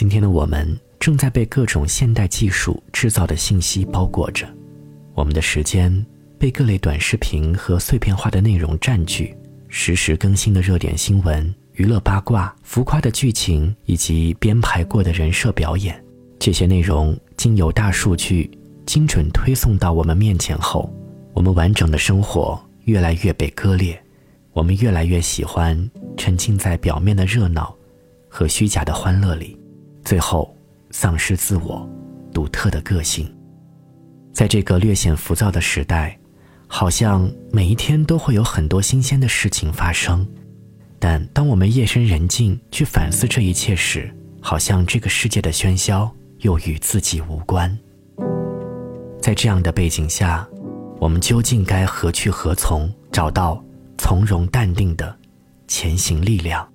今天的我们正在被各种现代技术制造的信息包裹着，我们的时间被各类短视频和碎片化的内容占据，实时更新的热点新闻、娱乐八卦、浮夸的剧情以及编排过的人设表演，这些内容经由大数据精准推送到我们面前后，我们完整的生活越来越被割裂，我们越来越喜欢沉浸在表面的热闹和虚假的欢乐里。最后，丧失自我独特的个性。在这个略显浮躁的时代，好像每一天都会有很多新鲜的事情发生。但当我们夜深人静去反思这一切时，好像这个世界的喧嚣又与自己无关。在这样的背景下，我们究竟该何去何从？找到从容淡定的前行力量。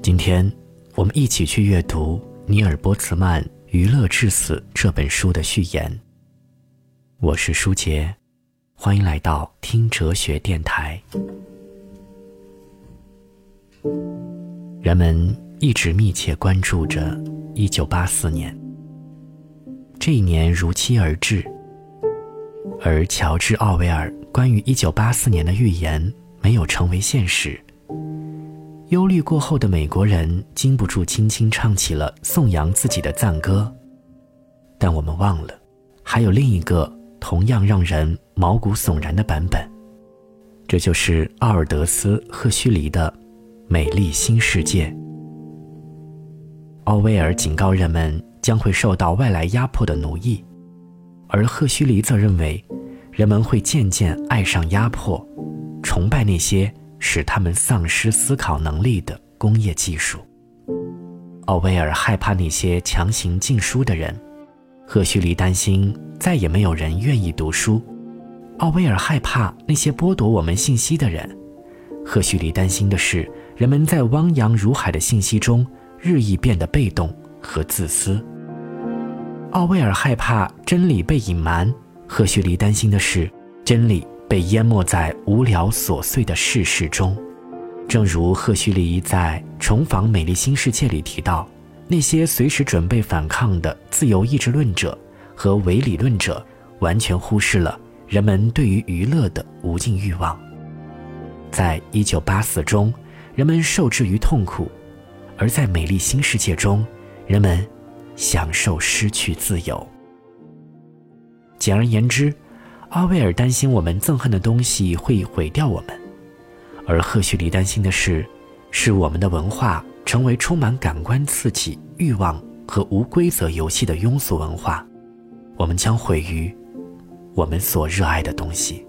今天。我们一起去阅读尼尔·波茨曼《娱乐至死》这本书的序言。我是舒杰，欢迎来到听哲学电台。人们一直密切关注着1984年，这一年如期而至，而乔治·奥威尔关于1984年的预言没有成为现实。忧虑过后的美国人禁不住轻轻唱起了颂扬自己的赞歌，但我们忘了，还有另一个同样让人毛骨悚然的版本，这就是奥尔德斯·赫胥黎的《美丽新世界》。奥威尔警告人们将会受到外来压迫的奴役，而赫胥黎则认为，人们会渐渐爱上压迫，崇拜那些。使他们丧失思考能力的工业技术。奥威尔害怕那些强行禁书的人，赫胥黎担心再也没有人愿意读书。奥威尔害怕那些剥夺我们信息的人，赫胥黎担心的是人们在汪洋如海的信息中日益变得被动和自私。奥威尔害怕真理被隐瞒，赫胥黎担心的是真理。被淹没在无聊琐碎的世事中，正如赫胥黎在《重访美丽新世界》里提到，那些随时准备反抗的自由意志论者和唯理论者，完全忽视了人们对于娱乐的无尽欲望。在一九八四中，人们受制于痛苦；而在美丽新世界中，人们享受失去自由。简而言之。阿威尔担心我们憎恨的东西会毁掉我们，而赫胥黎担心的是，是我们的文化成为充满感官刺激、欲望和无规则游戏的庸俗文化，我们将毁于我们所热爱的东西。